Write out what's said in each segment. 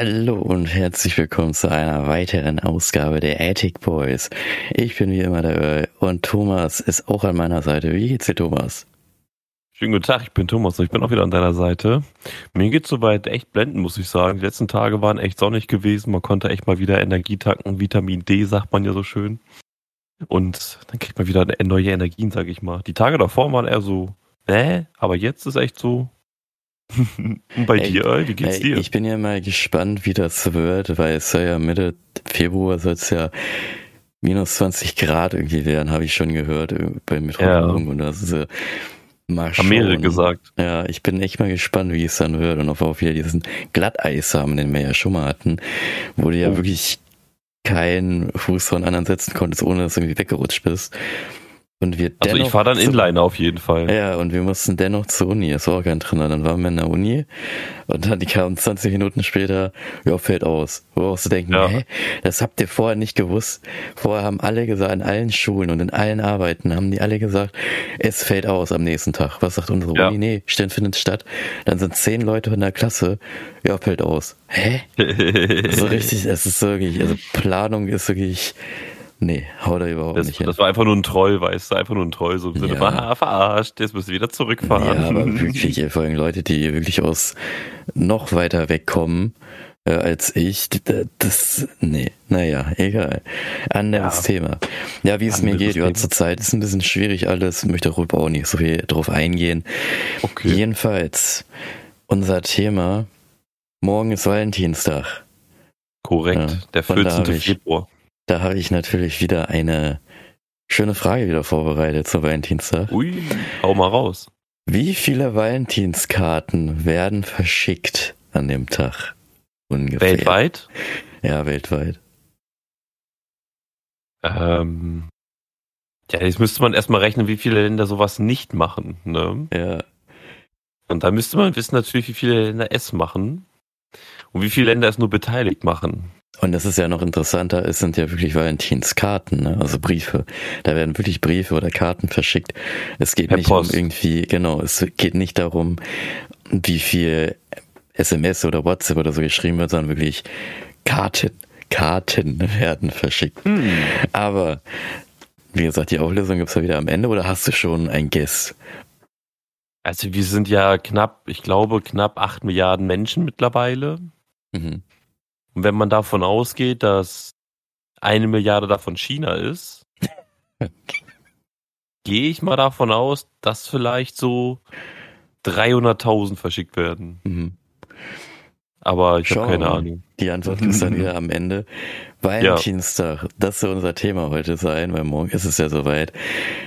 Hallo und herzlich willkommen zu einer weiteren Ausgabe der Attic Boys. Ich bin wie immer Earl und Thomas ist auch an meiner Seite. Wie geht's dir, Thomas? Schönen guten Tag, ich bin Thomas und ich bin auch wieder an deiner Seite. Mir geht's soweit echt blenden, muss ich sagen. Die letzten Tage waren echt sonnig gewesen. Man konnte echt mal wieder Energie tanken. Vitamin D sagt man ja so schön. Und dann kriegt man wieder neue Energien, sag ich mal. Die Tage davor waren eher so, äh, aber jetzt ist echt so, und bei ey, dir, wie geht's ey, dir? Ich bin ja mal gespannt, wie das wird, weil es soll ja Mitte Februar soll es ja minus 20 Grad irgendwie werden, habe ich schon gehört äh, bei Metronom ja. und das ist ja mal Haben mehrere gesagt. Ja, ich bin echt mal gespannt, wie es dann wird und ob wir auch wieder diesen Glatteis haben, den wir ja schon mal hatten, wo du ja oh. wirklich keinen Fuß von anderen setzen konntest, ohne dass du irgendwie weggerutscht bist. Und wir also ich fahre dann Inliner auf jeden Fall. Ja, und wir mussten dennoch zur Uni, das war auch kein Trainer. Dann waren wir in der Uni und dann die kamen 20 Minuten später, ja, fällt aus. Wo auch so denken, ja. hä, das habt ihr vorher nicht gewusst. Vorher haben alle gesagt, in allen Schulen und in allen Arbeiten haben die alle gesagt, es fällt aus am nächsten Tag. Was sagt unsere ja. Uni? Nee, Stern findet statt. Dann sind zehn Leute in der Klasse, ja, fällt aus. Hä? so richtig, es ist wirklich, also Planung ist wirklich Nee, haut er überhaupt das, nicht hin. Das war einfach nur ein Troll, weißt du, einfach nur ein Troll, so im Sinne, ja. verarscht, jetzt müssen wir wieder zurückfahren. Ja, aber wirklich, vor allem Leute, die wirklich aus noch weiter wegkommen äh, als ich, das, nee, naja, egal. Anderes ja. Thema. Ja, wie es mir geht, ja, zurzeit ist ein bisschen schwierig alles, möchte darüber auch nicht so viel drauf eingehen. Okay. Jedenfalls, unser Thema, morgen ist Valentinstag. Korrekt, ja, der 14. Februar. Da habe ich natürlich wieder eine schöne Frage wieder vorbereitet zur Valentinstag. Ui, hau mal raus. Wie viele Valentinskarten werden verschickt an dem Tag? Ungefähr. Weltweit? Ja, weltweit. Ähm, ja, jetzt müsste man erstmal rechnen, wie viele Länder sowas nicht machen, ne? Ja. Und da müsste man wissen natürlich, wie viele Länder es machen und wie viele Länder es nur beteiligt machen. Und das ist ja noch interessanter, es sind ja wirklich Valentinskarten, ne? also Briefe. Da werden wirklich Briefe oder Karten verschickt. Es geht per nicht Post. um irgendwie, genau, es geht nicht darum, wie viel SMS oder WhatsApp oder so geschrieben wird, sondern wirklich Karten, Karten werden verschickt. Hm. Aber, wie gesagt, die Auflösung gibt's ja wieder am Ende oder hast du schon ein Guess? Also wir sind ja knapp, ich glaube, knapp acht Milliarden Menschen mittlerweile. Mhm. Und wenn man davon ausgeht, dass eine Milliarde davon China ist, gehe ich mal davon aus, dass vielleicht so 300.000 verschickt werden. Mhm. Aber ich habe keine Ahnung. Die Antwort ist dann wieder am Ende. Valentinstag, ja. das soll unser Thema heute sein, weil morgen ist es ja soweit.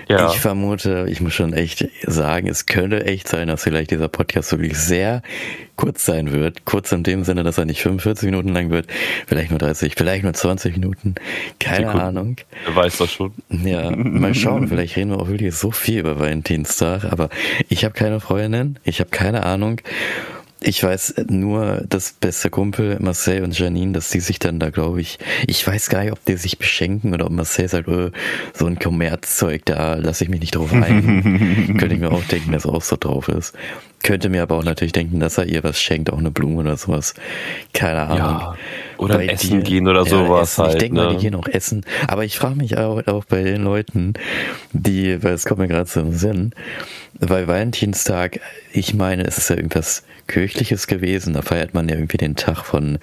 Ja. Ich vermute, ich muss schon echt sagen, es könnte echt sein, dass vielleicht dieser Podcast wirklich sehr kurz sein wird. Kurz in dem Sinne, dass er nicht 45 Minuten lang wird, vielleicht nur 30, vielleicht nur 20 Minuten. Keine Sekunden. Ahnung. Wer weiß das schon. Ja, mal schauen. vielleicht reden wir auch wirklich so viel über Valentinstag, aber ich habe keine Freundin, ich habe keine Ahnung. Ich weiß nur, das beste Kumpel Marcel und Janine, dass die sich dann da, glaube ich, ich weiß gar nicht, ob die sich beschenken oder ob Marcel sagt, oh, so ein Kommerzzeug, da lasse ich mich nicht drauf ein. Könnte ich mir auch denken, dass er auch so drauf ist. Könnte mir aber auch natürlich denken, dass er ihr was schenkt, auch eine Blume oder sowas. Keine Ahnung. Ja, oder bei essen dir, gehen oder ja, sowas essen. halt. Ich denke ne? mal, die gehen auch essen. Aber ich frage mich auch, auch bei den Leuten, die, weil es kommt mir gerade zum Sinn, weil Valentinstag, ich meine, es ist ja irgendwas Kirchliches gewesen. Da feiert man ja irgendwie den Tag von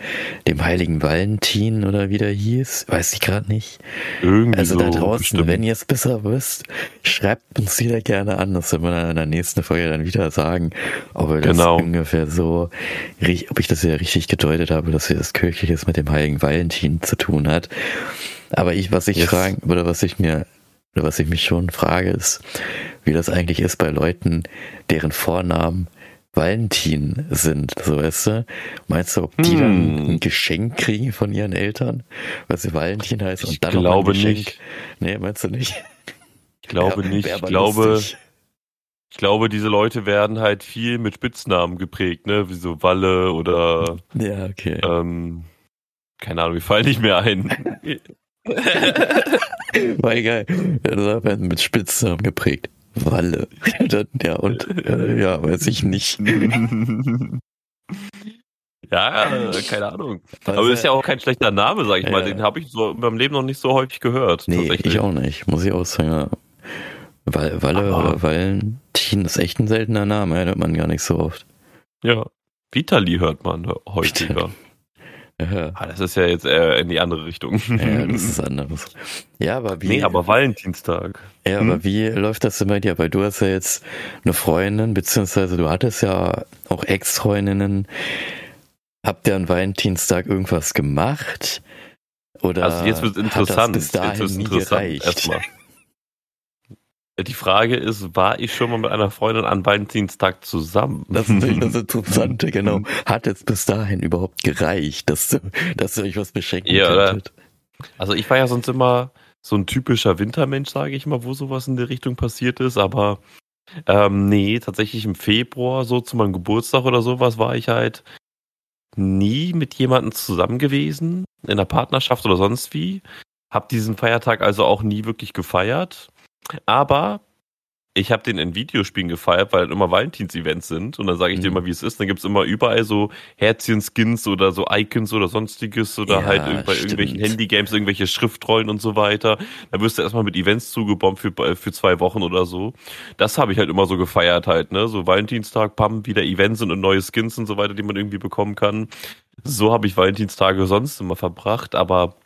dem heiligen Valentin oder wie der hieß. Weiß ich gerade nicht. Irgendwie also da draußen, bestimmt. wenn ihr es besser wisst, schreibt uns wieder gerne an. Das werden wir dann in der nächsten Folge dann wieder sagen, ob wir genau. das ungefähr so, ob ich das ja richtig gedeutet habe, dass das Kirchliches mit dem heiligen Valentin zu tun hat. Aber ich, was ich yes. fragen, oder was ich mir, oder was ich mich schon frage, ist, wie das eigentlich ist bei Leuten, deren Vornamen Valentin sind, so weißt du? Meinst du, ob die hm. dann ein Geschenk kriegen von ihren Eltern, weil sie Valentin heißt und dann glaube noch ein Geschenk? Nicht. Nee, meinst du nicht? Ich glaube wär, nicht. Wär ich glaube, ich glaube, diese Leute werden halt viel mit Spitznamen geprägt, ne? Wie so Walle oder Ja, okay. Ähm, keine Ahnung, wir fallen nicht mehr ein. War egal. Das werden mit Spitznamen geprägt. Walle. ja, und äh, ja, weiß ich nicht. Ja, keine Ahnung. Aber ist ja auch kein schlechter Name, sag ich ja. mal. Den habe ich so in meinem Leben noch nicht so häufig gehört. Nee, ich auch nicht. Muss ich auch sagen. Ja. Walle oder Valentin ist echt ein seltener Name, hört man gar nicht so oft. Ja. Vitali hört man häufiger. Ja. Ah, das ist ja jetzt eher in die andere Richtung. Ja, das ist anderes. Ja, aber wie. Nee, aber Valentinstag. Ja, hm? aber wie läuft das denn bei dir? Weil du hast ja jetzt eine Freundin, beziehungsweise du hattest ja auch Ex-Freundinnen. Habt ihr an Valentinstag irgendwas gemacht? Oder also jetzt wird es interessant. bis dahin jetzt nie gereicht? Erstmal. Die Frage ist, war ich schon mal mit einer Freundin an Valentinstag zusammen? Das ist das Interessante, genau. Hat es bis dahin überhaupt gereicht, dass, du, dass ihr euch was beschenken ja, könntet? Also ich war ja sonst immer so ein typischer Wintermensch, sage ich mal, wo sowas in der Richtung passiert ist, aber ähm, nee, tatsächlich im Februar, so zu meinem Geburtstag oder sowas, war ich halt nie mit jemandem zusammen gewesen, in einer Partnerschaft oder sonst wie. Hab diesen Feiertag also auch nie wirklich gefeiert. Aber ich habe den in Videospielen gefeiert, weil immer Valentins-Events sind. Und dann sage ich mhm. dir mal, wie es ist. Dann gibt es immer überall so Herzchen-Skins oder so Icons oder sonstiges oder ja, halt bei stimmt. irgendwelchen Handygames irgendwelche Schriftrollen und so weiter. Da wirst du erstmal mit Events zugebombt für, äh, für zwei Wochen oder so. Das habe ich halt immer so gefeiert halt, ne? So Valentinstag, pam, wieder Events und neue Skins und so weiter, die man irgendwie bekommen kann. So habe ich Valentinstage sonst immer verbracht, aber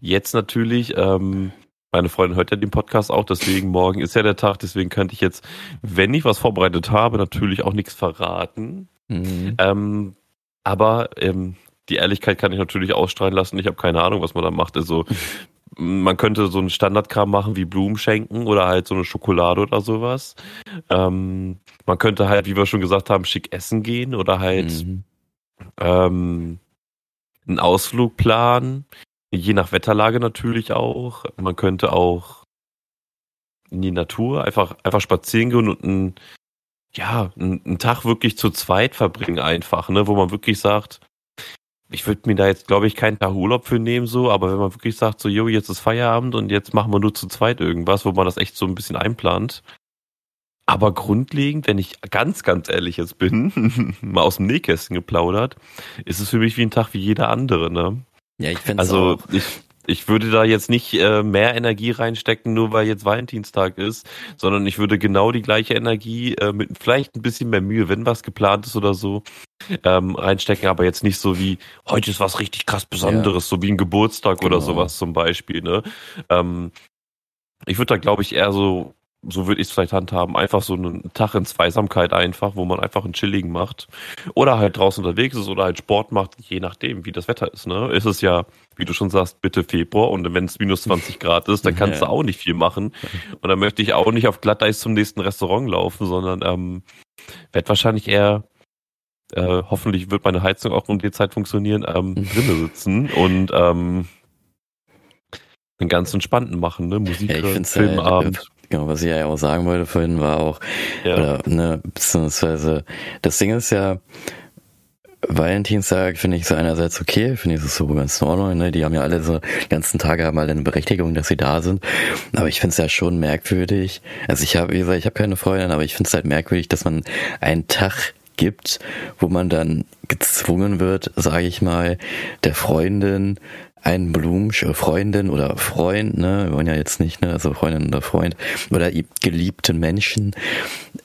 jetzt natürlich, ähm, meine Freundin hört ja den Podcast auch, deswegen morgen ist ja der Tag, deswegen könnte ich jetzt, wenn ich was vorbereitet habe, natürlich auch nichts verraten. Mhm. Ähm, aber ähm, die Ehrlichkeit kann ich natürlich ausstrahlen lassen. Ich habe keine Ahnung, was man da macht. Also man könnte so einen Standardkram machen wie Blumen schenken oder halt so eine Schokolade oder sowas. Ähm, man könnte halt, wie wir schon gesagt haben, schick essen gehen oder halt mhm. ähm, einen Ausflug planen. Je nach Wetterlage natürlich auch. Man könnte auch in die Natur einfach, einfach spazieren gehen und einen, ja, einen, Tag wirklich zu zweit verbringen einfach, ne, wo man wirklich sagt, ich würde mir da jetzt, glaube ich, keinen Tag Urlaub für nehmen, so, aber wenn man wirklich sagt, so, jo, jetzt ist Feierabend und jetzt machen wir nur zu zweit irgendwas, wo man das echt so ein bisschen einplant. Aber grundlegend, wenn ich ganz, ganz ehrlich jetzt bin, mal aus dem Nähkästchen geplaudert, ist es für mich wie ein Tag wie jeder andere, ne? Ja, ich finde Also auch. ich, ich würde da jetzt nicht äh, mehr Energie reinstecken, nur weil jetzt Valentinstag ist, sondern ich würde genau die gleiche Energie äh, mit vielleicht ein bisschen mehr Mühe, wenn was geplant ist oder so, ähm, reinstecken, aber jetzt nicht so wie, heute ist was richtig krass Besonderes, ja. so wie ein Geburtstag genau. oder sowas zum Beispiel. Ne? Ähm, ich würde da, glaube ich, eher so so würde ich es vielleicht handhaben, einfach so einen Tag in Zweisamkeit einfach, wo man einfach einen chilligen macht. Oder halt draußen unterwegs ist oder halt Sport macht, je nachdem, wie das Wetter ist. Ne? Ist es ja, wie du schon sagst, bitte Februar und wenn es minus 20 Grad ist, dann kannst du auch nicht viel machen. Und dann möchte ich auch nicht auf Glatteis zum nächsten Restaurant laufen, sondern ähm, werde wahrscheinlich eher äh, hoffentlich wird meine Heizung auch um die Zeit funktionieren, ähm, drinnen sitzen und ähm, einen ganz entspannten machen, ne? Musik, ja, Filmabend. Halt, Genau, was ich ja auch sagen wollte vorhin war auch, ja. oder, ne, beziehungsweise, das Ding ist ja, Valentinstag finde ich so einerseits okay, finde ich das so ganz in Ordnung, ne? Die haben ja alle so ganzen Tage mal eine Berechtigung, dass sie da sind. Aber ich finde es ja schon merkwürdig. Also ich habe, wie gesagt, ich habe keine Freundin, aber ich finde es halt merkwürdig, dass man einen Tag gibt, wo man dann gezwungen wird, sage ich mal, der Freundin einen Blumensch Freundin oder Freund, ne, wir wollen ja jetzt nicht, ne, also Freundin oder Freund oder geliebten Menschen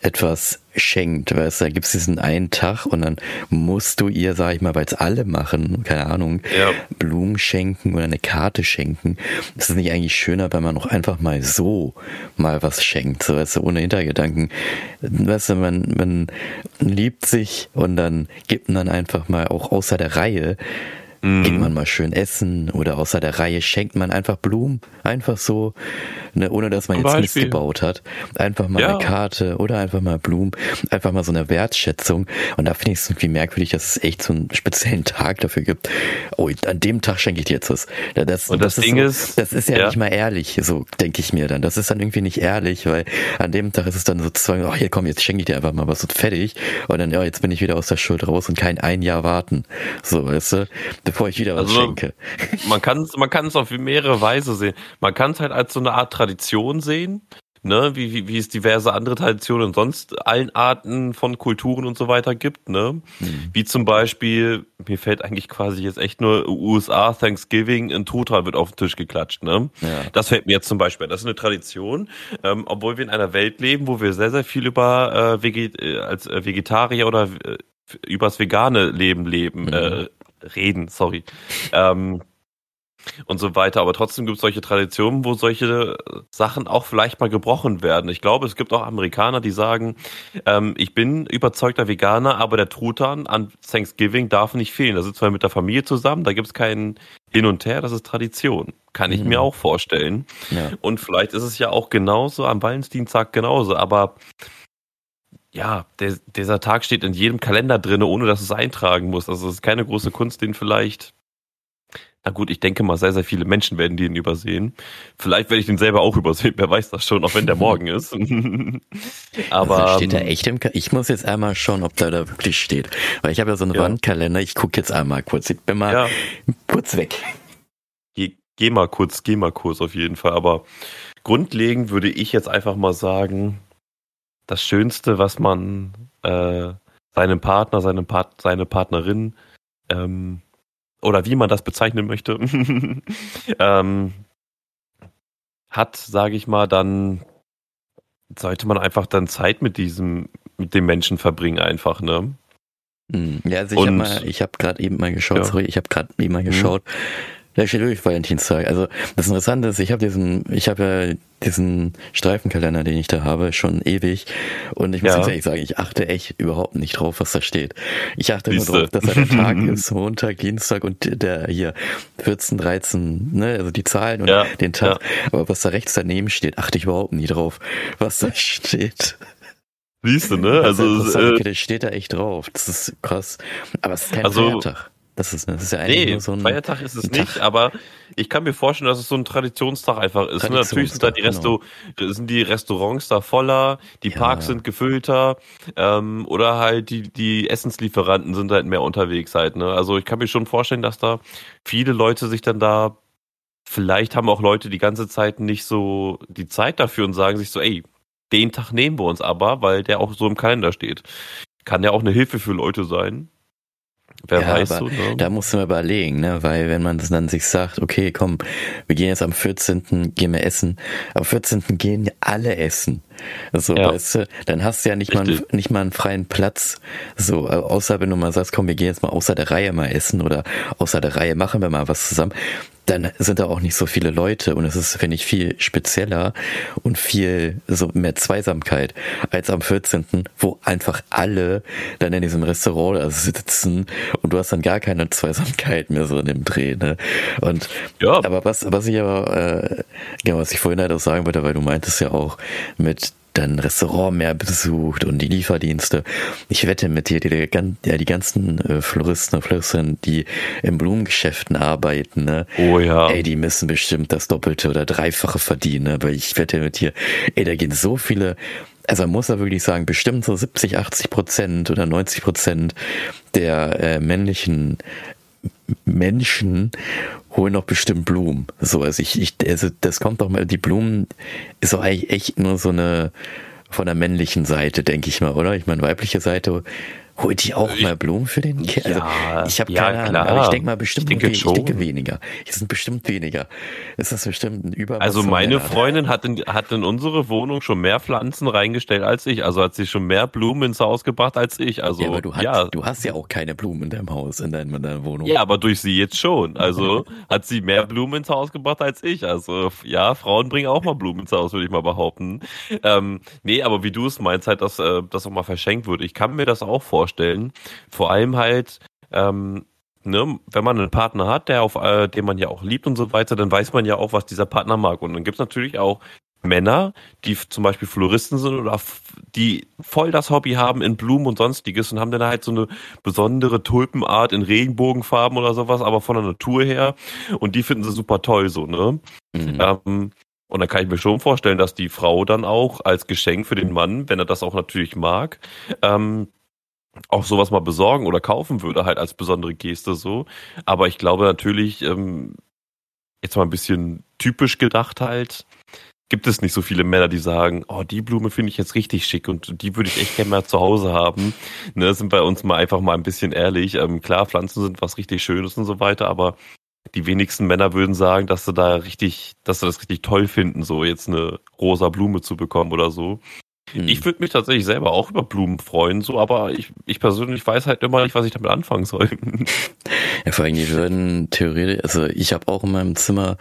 etwas schenkt, weißt du, da gibt's diesen einen Tag und dann musst du ihr, sag ich mal, weil es alle machen, keine Ahnung, ja. Blumen schenken oder eine Karte schenken. Ist es nicht eigentlich schöner, wenn man noch einfach mal so mal was schenkt, so weißt du, ohne Hintergedanken. Weißt du, man, man liebt sich und dann gibt man einfach mal auch außer der Reihe Mhm. Geht man mal schön essen oder außer der Reihe schenkt man einfach Blumen. Einfach so, ne, ohne dass man Zum jetzt Mist gebaut hat. Einfach mal ja. eine Karte oder einfach mal Blumen. Einfach mal so eine Wertschätzung. Und da finde ich es irgendwie merkwürdig, dass es echt so einen speziellen Tag dafür gibt. Oh, an dem Tag schenke ich dir jetzt was. Das, Und das, das Ding ist, so, ist, das ist ja, ja, nicht mal ehrlich, so denke ich mir dann. Das ist dann irgendwie nicht ehrlich, weil an dem Tag ist es dann sozusagen, oh, hier komm, jetzt schenke ich dir einfach mal was und fertig. Und dann, ja, jetzt bin ich wieder aus der Schuld raus und kein ein Jahr warten. So, weißt du? Bevor ich wieder was also, schenke. Man kann es man kann's auf mehrere Weise sehen. Man kann es halt als so eine Art Tradition sehen. ne, wie, wie, wie es diverse andere Traditionen und sonst allen Arten von Kulturen und so weiter gibt, ne? Mhm. Wie zum Beispiel, mir fällt eigentlich quasi jetzt echt nur USA Thanksgiving in Total wird auf den Tisch geklatscht, ne? Ja. Das fällt mir jetzt zum Beispiel. Das ist eine Tradition, ähm, obwohl wir in einer Welt leben, wo wir sehr, sehr viel über äh, Veget äh, als äh, Vegetarier oder äh, übers vegane Leben leben, mhm. äh, reden, sorry. Ähm, und so weiter. Aber trotzdem gibt es solche Traditionen, wo solche Sachen auch vielleicht mal gebrochen werden. Ich glaube, es gibt auch Amerikaner, die sagen, ähm, ich bin überzeugter Veganer, aber der Truthahn an Thanksgiving darf nicht fehlen. Da sitzen wir mit der Familie zusammen, da gibt es keinen Hin und Her, das ist Tradition. Kann ich mhm. mir auch vorstellen. Ja. Und vielleicht ist es ja auch genauso am Valentinstag genauso, aber ja, der, dieser Tag steht in jedem Kalender drin, ohne dass es eintragen muss. Also es ist keine große Kunst, den vielleicht na gut, ich denke mal, sehr, sehr viele Menschen werden den übersehen. Vielleicht werde ich den selber auch übersehen, wer weiß das schon, auch wenn der morgen ist. Aber also steht da ähm, echt im Ka Ich muss jetzt einmal schauen, ob da da wirklich steht. Weil ich habe ja so einen ja. Wandkalender, ich gucke jetzt einmal kurz. Ich bin mal ja. kurz weg. Geh, geh mal kurz, geh mal kurz auf jeden Fall. Aber grundlegend würde ich jetzt einfach mal sagen, das Schönste, was man äh, seinem Partner, seinem Part seine Partnerin ähm, oder wie man das bezeichnen möchte, ähm, hat, sage ich mal, dann sollte man einfach dann Zeit mit diesem, mit dem Menschen verbringen, einfach, ne? Hm, ja, also ich habe habe gerade eben mal geschaut, ja. sorry, ich habe gerade eben mal mhm. geschaut, mhm. Da steht wirklich Valentinstag. Also das Interessante ist, ich habe diesen, ich habe ja diesen Streifenkalender, den ich da habe, schon ewig. Und ich muss ja. ehrlich sagen, ich achte echt überhaupt nicht drauf, was da steht. Ich achte Siehste. nur drauf, dass er der Tag ist, Montag, Dienstag und der hier 14, 13, ne, also die Zahlen und ja. den Tag. Ja. Aber was da rechts daneben steht, achte ich überhaupt nie drauf, was da steht. Siehst du, ne? Also, äh, okay, das steht da echt drauf. Das ist krass. Aber es ist kein also, Feiertag. Das ist, das ist ja eigentlich nee, so ein Feiertag ist es Tag. nicht, aber ich kann mir vorstellen, dass es so ein Traditionstag einfach ist. Ne? Natürlich sind da die, Resto genau. sind die Restaurants da voller, die Parks ja. sind gefüllter ähm, oder halt die, die Essenslieferanten sind halt mehr unterwegs halt. Ne? Also ich kann mir schon vorstellen, dass da viele Leute sich dann da, vielleicht haben auch Leute die ganze Zeit nicht so die Zeit dafür und sagen sich so, ey, den Tag nehmen wir uns aber, weil der auch so im Kalender steht. Kann ja auch eine Hilfe für Leute sein Wer ja, weiß so, ne? Da musst du mal überlegen, ne? Weil wenn man dann sich sagt, okay, komm, wir gehen jetzt am 14. gehen wir essen. Am 14. gehen alle essen. So, ja. weißt du, dann hast du ja nicht mal, nicht mal einen freien Platz. So, außer wenn du mal sagst, komm, wir gehen jetzt mal außer der Reihe mal essen oder außer der Reihe machen wir mal was zusammen dann sind da auch nicht so viele Leute und es ist, finde ich, viel spezieller und viel so mehr Zweisamkeit als am 14., wo einfach alle dann in diesem Restaurant sitzen und du hast dann gar keine Zweisamkeit mehr so in dem Dreh, ne? Und ja. aber was, was ich aber, äh, genau, was ich vorhin halt auch sagen wollte, weil du meintest ja auch mit dann Restaurant mehr besucht und die Lieferdienste. Ich wette mit dir, die, die, die ganzen äh, Floristen und Floristinnen, die in Blumengeschäften arbeiten, ne? Oh ja. Ey, die müssen bestimmt das Doppelte oder Dreifache verdienen, ne? weil ich wette mit dir, ey, da gehen so viele also man muss ja wirklich sagen, bestimmt so 70, 80 Prozent oder 90 Prozent der äh, männlichen Menschen holen doch bestimmt Blumen. So, also ich, ich, also das kommt doch mal, die Blumen ist doch eigentlich echt nur so eine von der männlichen Seite, denke ich mal, oder? Ich meine, weibliche Seite Holt die auch ich, mal Blumen für den Kind? Also, ja, ich habe keine ja, Ahnung, aber ich denke mal bestimmt, ich denke, ich denke weniger. Es sind bestimmt weniger. Ist das bestimmt ein Übermaß? Also meine Freundin hat in, hat in unsere Wohnung schon mehr Pflanzen reingestellt als ich. Also hat sie schon mehr Blumen ins Haus gebracht als ich. Also, ja, aber du hast, ja. du hast ja auch keine Blumen in deinem Haus, in, deinem, in deiner Wohnung. Ja, aber durch sie jetzt schon. Also hat sie mehr Blumen ins Haus gebracht als ich. Also ja, Frauen bringen auch mal Blumen ins Haus, würde ich mal behaupten. Ähm, nee, aber wie du es meinst, halt, dass äh, das auch mal verschenkt wird. Ich kann mir das auch vorstellen vorstellen. Vor allem halt, ähm, ne, wenn man einen Partner hat, der auf, äh, den man ja auch liebt und so weiter, dann weiß man ja auch, was dieser Partner mag. Und dann gibt es natürlich auch Männer, die zum Beispiel Floristen sind oder die voll das Hobby haben in Blumen und sonstiges und haben dann halt so eine besondere Tulpenart in Regenbogenfarben oder sowas, aber von der Natur her. Und die finden sie super toll so, ne? Mhm. Ähm, und da kann ich mir schon vorstellen, dass die Frau dann auch als Geschenk für den Mann, wenn er das auch natürlich mag, ähm, auch sowas mal besorgen oder kaufen würde, halt als besondere Geste so. Aber ich glaube natürlich, ähm, jetzt mal ein bisschen typisch gedacht halt, gibt es nicht so viele Männer, die sagen, oh, die Blume finde ich jetzt richtig schick und die würde ich echt gerne mal zu Hause haben. Ne, sind bei uns mal einfach mal ein bisschen ehrlich. Ähm, klar, Pflanzen sind was richtig Schönes und so weiter, aber die wenigsten Männer würden sagen, dass sie da richtig, dass sie das richtig toll finden, so jetzt eine rosa Blume zu bekommen oder so. Hm. Ich würde mich tatsächlich selber auch über Blumen freuen, so, aber ich, ich persönlich weiß halt immer nicht, was ich damit anfangen soll. Ja, vor allem, die würden theoretisch, also ich habe auch in meinem Zimmer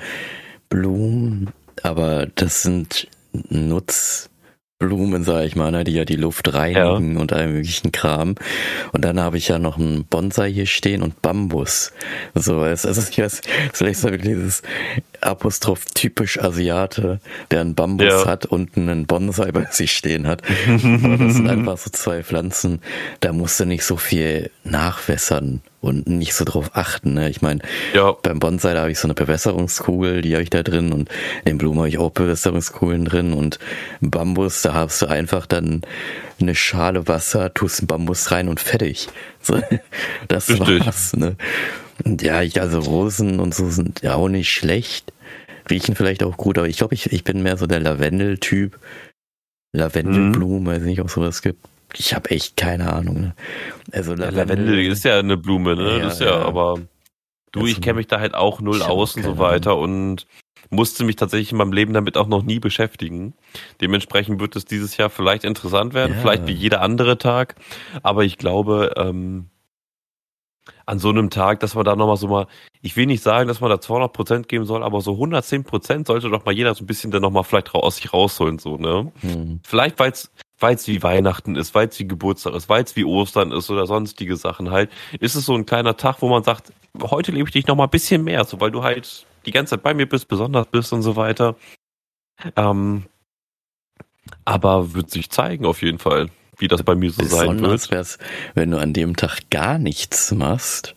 Blumen, aber das sind Nutz, Blumen, sag ich mal, ne, die ja die Luft reinigen ja. und all möglichen Kram. Und dann habe ich ja noch einen Bonsai hier stehen und Bambus. So, es, also ich weiß, vielleicht so dieses Apostroph typisch Asiate, der einen Bambus ja. hat und einen Bonsai bei sich stehen hat. Das sind einfach so zwei Pflanzen, da musst du nicht so viel nachwässern und nicht so drauf achten. Ne? Ich meine, ja. beim Bonsai da habe ich so eine Bewässerungskugel, die habe ich da drin und in Blumen habe ich auch Bewässerungskugeln drin und Bambus, da hast du einfach dann eine Schale Wasser, tust einen Bambus rein und fertig. So, das Richtig. war's. Ne? Und ja, ich, also Rosen und so sind ja auch nicht schlecht, riechen vielleicht auch gut, aber ich glaube, ich, ich bin mehr so der Lavendel-Typ. Lavendelblumen, mhm. weiß nicht, ob es sowas gibt. Ich habe echt keine Ahnung. Ne? Also Lavendel, ja, Lavendel ist ja eine Blume, ne? Ja, das ist ja, ja. aber du, ich kenne mich da halt auch null aus und so weiter Ahnung. und musste mich tatsächlich in meinem Leben damit auch noch nie beschäftigen. Dementsprechend wird es dieses Jahr vielleicht interessant werden, ja. vielleicht wie jeder andere Tag. Aber ich glaube, ähm, an so einem Tag, dass man da nochmal so mal, ich will nicht sagen, dass man da 200 Prozent geben soll, aber so 110 Prozent sollte doch mal jeder so ein bisschen dann nochmal vielleicht aus sich rausholen, so, ne? Hm. Vielleicht, weil es weil es wie Weihnachten ist, weil es wie Geburtstag ist, weil es wie Ostern ist oder sonstige Sachen halt, ist es so ein kleiner Tag, wo man sagt, heute lebe ich dich noch mal ein bisschen mehr, so weil du halt die ganze Zeit bei mir bist, besonders bist und so weiter. Ähm, aber wird sich zeigen auf jeden Fall, wie das bei mir so Besonders sein wird. Wär's, wenn du an dem Tag gar nichts machst,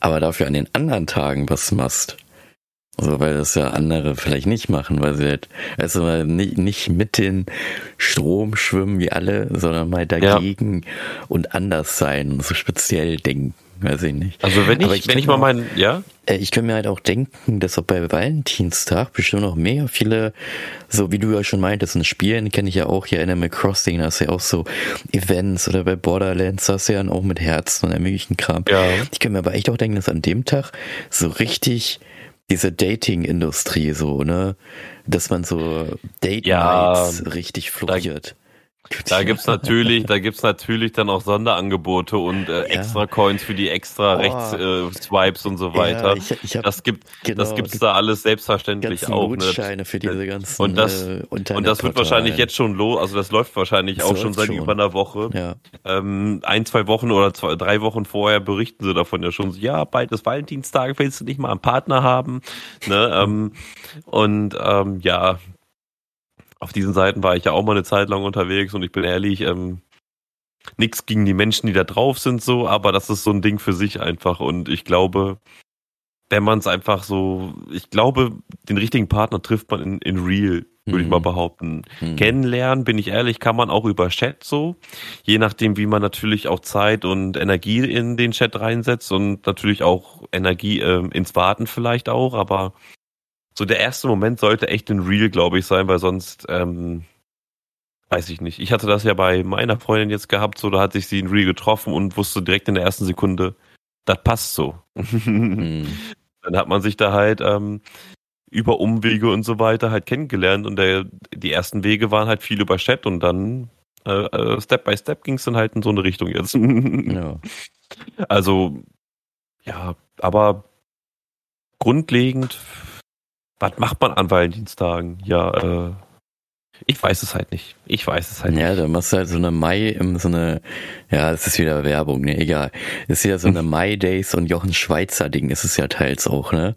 aber dafür an den anderen Tagen was machst. Also weil das ja andere vielleicht nicht machen, weil sie halt, also nicht, nicht mit den Strom schwimmen wie alle, sondern mal dagegen ja. und anders sein, so speziell denken. Weiß ich nicht. Also wenn ich, ich wenn ich mal meinen, ja? Äh, ich kann mir halt auch denken, dass auch bei Valentinstag bestimmt noch mehr viele, so wie du ja schon meintest, in Spielen kenne ich ja auch hier Animal Crossing, da hast du ja auch so Events oder bei Borderlands, da hast du ja auch mit Herzen und möglichen Kram. Ja. Ich kann mir aber echt auch denken, dass an dem Tag so richtig diese Dating-Industrie so, ne? Dass man so Date-Nights ja, richtig floriert. Da gibt's natürlich, da gibt's natürlich dann auch Sonderangebote und äh, extra Coins für die extra oh. Rechts äh, Swipes und so weiter. Ich, ich hab, das gibt, genau, das gibt's da alles selbstverständlich auch. Ne? Gutscheine für diese ganzen und das äh, und das wird wahrscheinlich jetzt schon los, also das läuft wahrscheinlich das auch schon seit schon. über einer Woche. Ja. Ähm, ein, zwei Wochen oder zwei, drei Wochen vorher berichten sie davon ja schon. So, ja, bald ist Valentinstag, willst du nicht mal einen Partner haben? Ne? Ähm, und ähm, ja, auf diesen Seiten war ich ja auch mal eine Zeit lang unterwegs und ich bin ehrlich, ähm, nichts gegen die Menschen, die da drauf sind, so, aber das ist so ein Ding für sich einfach und ich glaube, wenn man es einfach so, ich glaube, den richtigen Partner trifft man in, in real, würde mhm. ich mal mhm. behaupten. Mhm. Kennenlernen, bin ich ehrlich, kann man auch über Chat so, je nachdem, wie man natürlich auch Zeit und Energie in den Chat reinsetzt und natürlich auch Energie äh, ins Warten vielleicht auch, aber so der erste Moment sollte echt ein Real, glaube ich, sein, weil sonst, ähm, weiß ich nicht. Ich hatte das ja bei meiner Freundin jetzt gehabt, so da hat sich sie in Real getroffen und wusste direkt in der ersten Sekunde, das passt so. mhm. Dann hat man sich da halt ähm, über Umwege und so weiter halt kennengelernt und der, die ersten Wege waren halt viel über Chat und dann äh, äh Step by Step ging es dann halt in so eine Richtung jetzt. ja. Also, ja, aber grundlegend was macht man an Valentinstagen? Ja, äh, ich weiß es halt nicht. Ich weiß es halt ja, nicht. Ja, da machst du halt so eine Mai, so eine, ja, es ist wieder Werbung, ne, egal. Es ist ja so eine My Days und Jochen Schweizer Ding, ist es ja teils auch, ne?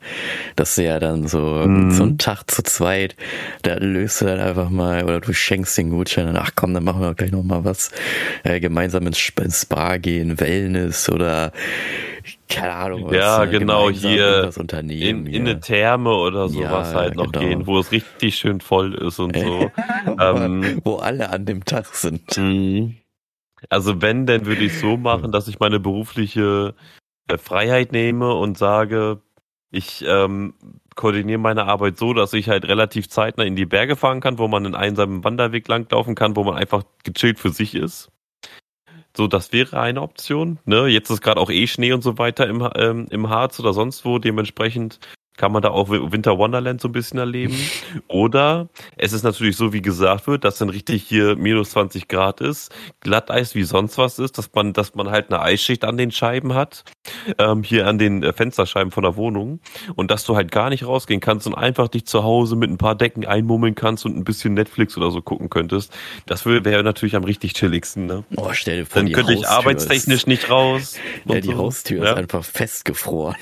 Dass du ja dann so, mhm. so einen Tag zu zweit, da löst du dann einfach mal, oder du schenkst den Gutschein und ach komm, dann machen wir gleich nochmal was, äh, gemeinsam ins Spa gehen, Wellness oder keine Ahnung, was, ja, äh, genau, hier in, in ja. eine Therme oder sowas ja, halt noch genau. gehen, wo es richtig schön voll ist und so. ähm, wo alle an dem Tag sind. Mhm. Also wenn, dann würde ich so machen, dass ich meine berufliche äh, Freiheit nehme und sage, ich ähm, koordiniere meine Arbeit so, dass ich halt relativ zeitnah in die Berge fahren kann, wo man einen einsamen Wanderweg langlaufen kann, wo man einfach gechillt für sich ist. So, das wäre eine Option. Ne? Jetzt ist gerade auch eh Schnee und so weiter im, ähm, im Harz oder sonst wo. Dementsprechend kann man da auch Winter Wonderland so ein bisschen erleben. Oder es ist natürlich so, wie gesagt wird, dass dann richtig hier minus 20 Grad ist, Glatteis wie sonst was ist, dass man, dass man halt eine Eisschicht an den Scheiben hat, ähm, hier an den äh, Fensterscheiben von der Wohnung und dass du halt gar nicht rausgehen kannst und einfach dich zu Hause mit ein paar Decken einmummeln kannst und ein bisschen Netflix oder so gucken könntest. Das wäre natürlich am richtig chilligsten, ne? Oh, stell dir vor, Dann könnte ich arbeitstechnisch ist, nicht raus. Ja, die so. Haustür ja. ist einfach festgefroren.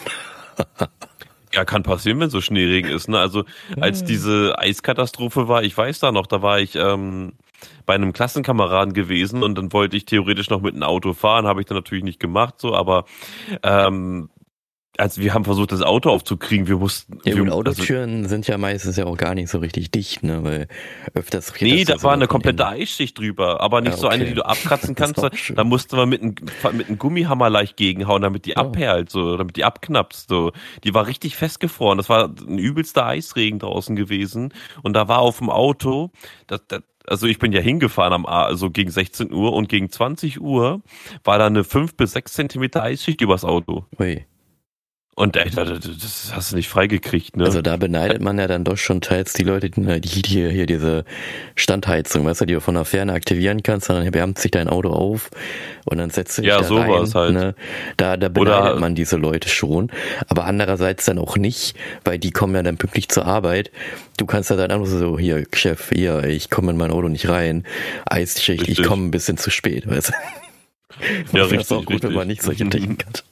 Ja, kann passieren, wenn so Schneeregen ist. Ne? Also als diese Eiskatastrophe war, ich weiß da noch, da war ich ähm, bei einem Klassenkameraden gewesen und dann wollte ich theoretisch noch mit einem Auto fahren, habe ich dann natürlich nicht gemacht, so, aber ähm, also wir haben versucht, das Auto aufzukriegen. Wir mussten. Ja, gut, Autotüren also, sind ja meistens ja auch gar nicht so richtig dicht, ne? Weil öfters. Nee, da war eine komplette Eisschicht drüber, aber nicht ja, okay. so eine, die du abkratzen kannst. da musste man mit einem, mit einem Gummihammer leicht gegenhauen, damit die oh. abperlt, so, damit die abknappst. So. Die war richtig festgefroren. Das war ein übelster Eisregen draußen gewesen. Und da war auf dem Auto, das, das, also ich bin ja hingefahren am also gegen 16 Uhr und gegen 20 Uhr war da eine 5 bis 6 Zentimeter Eisschicht übers Auto. Ui. Und ey, das hast du nicht freigekriegt, ne? Also da beneidet man ja dann doch schon teils die Leute, die, hier, hier diese Standheizung, weißt du, die du von der Ferne aktivieren kannst, dann wärmt sich dein Auto auf und dann setzt du dich ja, da sowas rein. Halt. Ne? Da, da beneidet Oder, man diese Leute schon. Aber andererseits dann auch nicht, weil die kommen ja dann pünktlich zur Arbeit. Du kannst ja dann einfach so, hier, Chef, hier, ich komme in mein Auto nicht rein. Eisschicht, ich komme ein bisschen zu spät, weißt du? Ja, richtig. Auch gut, richtig. wenn man nicht solche Dinge hat.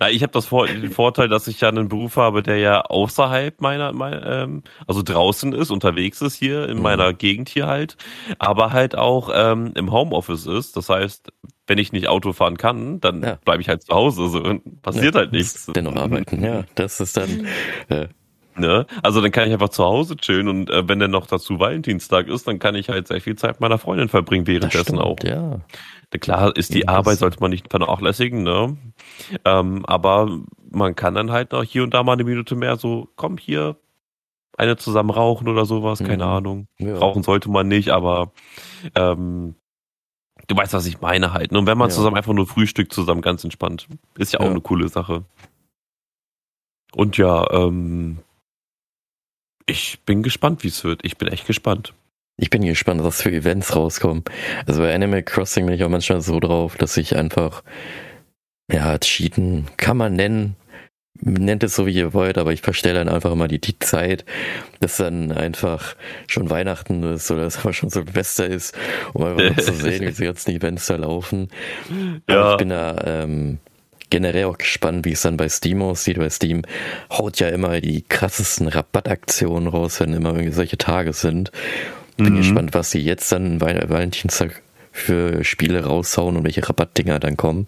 Na, ich habe das Vor den Vorteil, dass ich ja einen Beruf habe, der ja außerhalb meiner, mein, ähm, also draußen ist, unterwegs ist hier in mhm. meiner Gegend hier halt, aber halt auch ähm, im Homeoffice ist. Das heißt, wenn ich nicht Auto fahren kann, dann ja. bleibe ich halt zu Hause. So, passiert ja, halt nichts. Dennoch arbeiten, ja. Das ist dann. Äh, Ne? Also dann kann ich einfach zu Hause chillen und äh, wenn dann noch dazu Valentinstag ist, dann kann ich halt sehr viel Zeit mit meiner Freundin verbringen währenddessen stimmt, auch. Ja. Klar ist die ja, Arbeit, sollte man nicht vernachlässigen, ne? Ähm, aber man kann dann halt noch hier und da mal eine Minute mehr so, komm hier, eine zusammen rauchen oder sowas, keine mhm. Ahnung. Ja. Rauchen sollte man nicht, aber ähm, du weißt, was ich meine halt. Ne? Und wenn man ja. zusammen einfach nur Frühstück zusammen, ganz entspannt, ist ja auch ja. eine coole Sache. Und ja, ähm, ich bin gespannt, wie es wird. Ich bin echt gespannt. Ich bin gespannt, was für Events rauskommen. Also bei Animal Crossing bin ich auch manchmal so drauf, dass ich einfach, ja, Cheaten kann man nennen. Nennt es so, wie ihr wollt, aber ich verstelle dann einfach immer die, die Zeit, dass dann einfach schon Weihnachten ist oder dass aber schon Silvester ist, um einfach zu sehen, wie die ganzen Events da laufen. Ja. Aber ich bin da ähm, generell auch gespannt, wie es dann bei Steam aussieht, weil Steam haut ja immer die krassesten Rabattaktionen raus, wenn immer irgendwie solche Tage sind. Bin mhm. gespannt, was sie jetzt dann Valentinstag für Spiele raushauen und welche Rabattdinger dann kommen.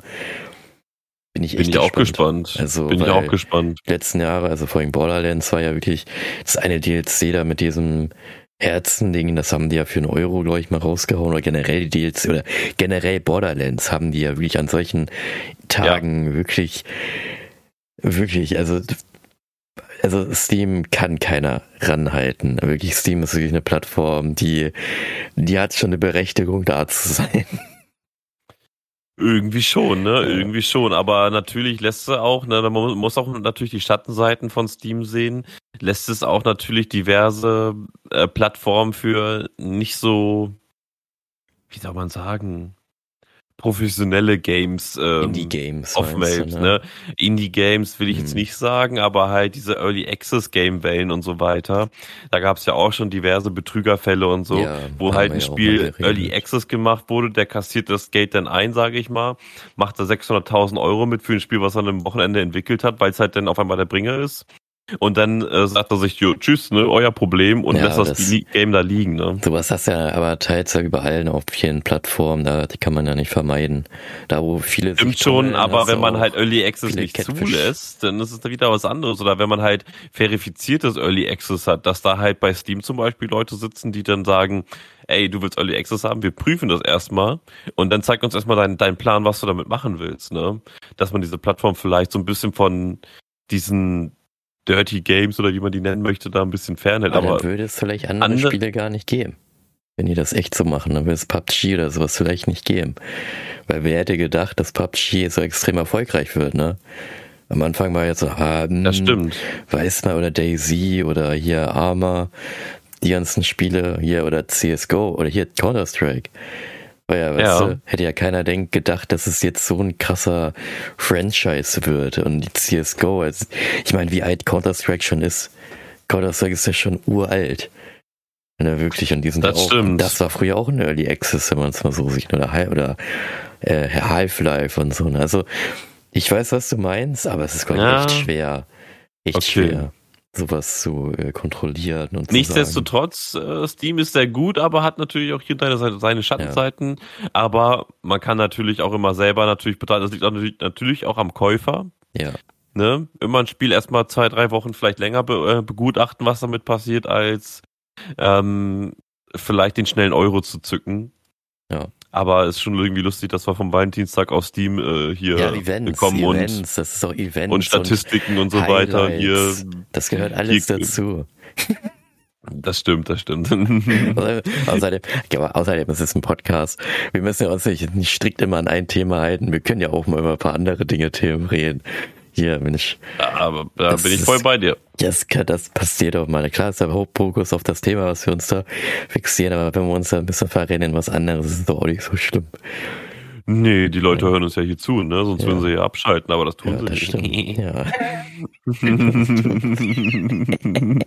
Bin ich echt Bin ich auch gespannt. Also, Bin ich auch gespannt. Letzten Jahre, also vor allem Borderlands war ja wirklich das eine DLC da mit diesem Herzending, das haben die ja für einen Euro, glaube ich, mal rausgehauen, oder generell die DLC, oder generell Borderlands haben die ja wirklich an solchen Tagen ja. wirklich, wirklich, also also Steam kann keiner ranhalten. Wirklich, Steam ist wirklich eine Plattform, die, die hat schon eine Berechtigung, da zu sein. Irgendwie schon, ne? Irgendwie schon. Aber natürlich lässt es auch, ne, man muss auch natürlich die Schattenseiten von Steam sehen, lässt es auch natürlich diverse äh, Plattformen für nicht so, wie soll man sagen, professionelle Games ähm, Indie-Games aufmeldet. Ne? ne? Indie-Games will ich hm. jetzt nicht sagen, aber halt diese Early Access-Game-Wellen und so weiter. Da gab es ja auch schon diverse Betrügerfälle und so, ja, wo halt ein Spiel Early Access gemacht wurde, der kassiert das Geld dann ein, sage ich mal, macht da 600.000 Euro mit für ein Spiel, was er am Wochenende entwickelt hat, weil es halt dann auf einmal der Bringer ist. Und dann äh, sagt er sich, tschüss, ne, euer Problem und ja, lässt das, das Game da liegen. Ne? Sowas hast ja aber teils ja überall auf vielen Plattformen, da die kann man ja nicht vermeiden. Da wo viele Stimmt schon, aber wenn man halt Early Access nicht Catfish. zulässt, dann ist es da wieder was anderes. Oder wenn man halt verifiziertes Early Access hat, dass da halt bei Steam zum Beispiel Leute sitzen, die dann sagen, ey, du willst Early Access haben, wir prüfen das erstmal und dann zeig uns erstmal deinen dein Plan, was du damit machen willst, ne? Dass man diese Plattform vielleicht so ein bisschen von diesen Dirty Games oder wie man die nennen möchte, da ein bisschen fernhält. Aber, Aber dann würde es vielleicht andere, andere- Spiele gar nicht geben. Wenn die das echt so machen, dann würde es PUBG oder sowas vielleicht nicht geben. Weil wer hätte gedacht, dass PUBG so extrem erfolgreich wird, ne? Am Anfang war jetzt so, ah, hm, das stimmt. weiß mal, oder Daisy oder hier Arma, die ganzen Spiele hier oder CSGO oder hier Counter-Strike. Ja, weißt Ja. du, hätte ja keiner denk, gedacht, dass es jetzt so ein krasser Franchise wird und die CSGO, also, ich meine, wie alt Counter-Strike schon ist. Counter-Strike ist ja schon uralt. Ne, wirklich, und die sind Das auch, stimmt. das war früher auch ein Early Access, wenn man es mal so sieht, oder, oder äh, Half-Life und so. ne? Also, ich weiß, was du meinst, aber es ist, glaube ich, Ja. echt schwer. Echt Okay. schwer, sowas zu äh, kontrollieren und. Nichtsdestotrotz, äh, Steam ist sehr gut, aber hat natürlich auch hier seine, seine- Schattenseiten. Aber man kann natürlich auch immer selber natürlich betrachten. Das liegt auch natürlich, natürlich auch am Käufer. Ja, Ne? Immer ein Spiel erstmal zwei, drei Wochen vielleicht länger be äh, begutachten, was damit passiert, als ähm, vielleicht den schnellen Euro zu zücken. Aber es ist schon irgendwie lustig, dass wir vom Valentinstag auf Steam äh, hier ja Events, bekommen Events, das ist auch Events und, und Statistiken und, so weiter. Hier, Highlights. Das gehört alles Hier- dazu. das stimmt, das stimmt. Außerdem, außerdem ist es ein Podcast. Wir müssen ja uns nicht, nicht strikt immer an ein Thema halten. Wir können ja auch mal über ein paar andere Dinge Themen reden. Hier, Mensch, Aber da Das bin ich voll bei dir. das, das passiert auch mal. Klar ist der Hauptfokus auf das Thema, was wir uns da fixieren, aber wenn wir uns da ein bisschen verrennen in was anderes, ist es doch auch nicht so schlimm. Nee, die Leute hören uns ja hier zu, ne? Sonst Ja. würden sie ja abschalten, aber das tun Ja, sie das nicht. stimmt. Ja.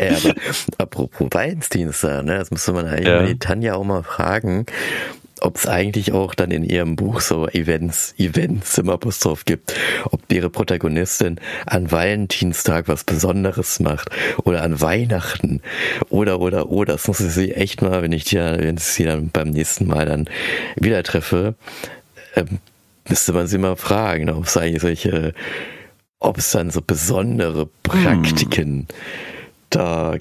Ja, aber apropos Valentinstag, ne, das müsste man eigentlich Ja. die Tanja auch mal fragen, ob es eigentlich auch dann in ihrem Buch so Events, Events im Apostroph gibt, ob ihre Protagonistin an Valentinstag was Besonderes macht oder an Weihnachten oder oder oder. Das muss ich sie echt mal, wenn ich die, wenn ich sie dann beim nächsten Mal dann wieder treffe, ähm, müsste man sie mal fragen, ob es eigentlich solche, ob es dann so besondere Praktiken da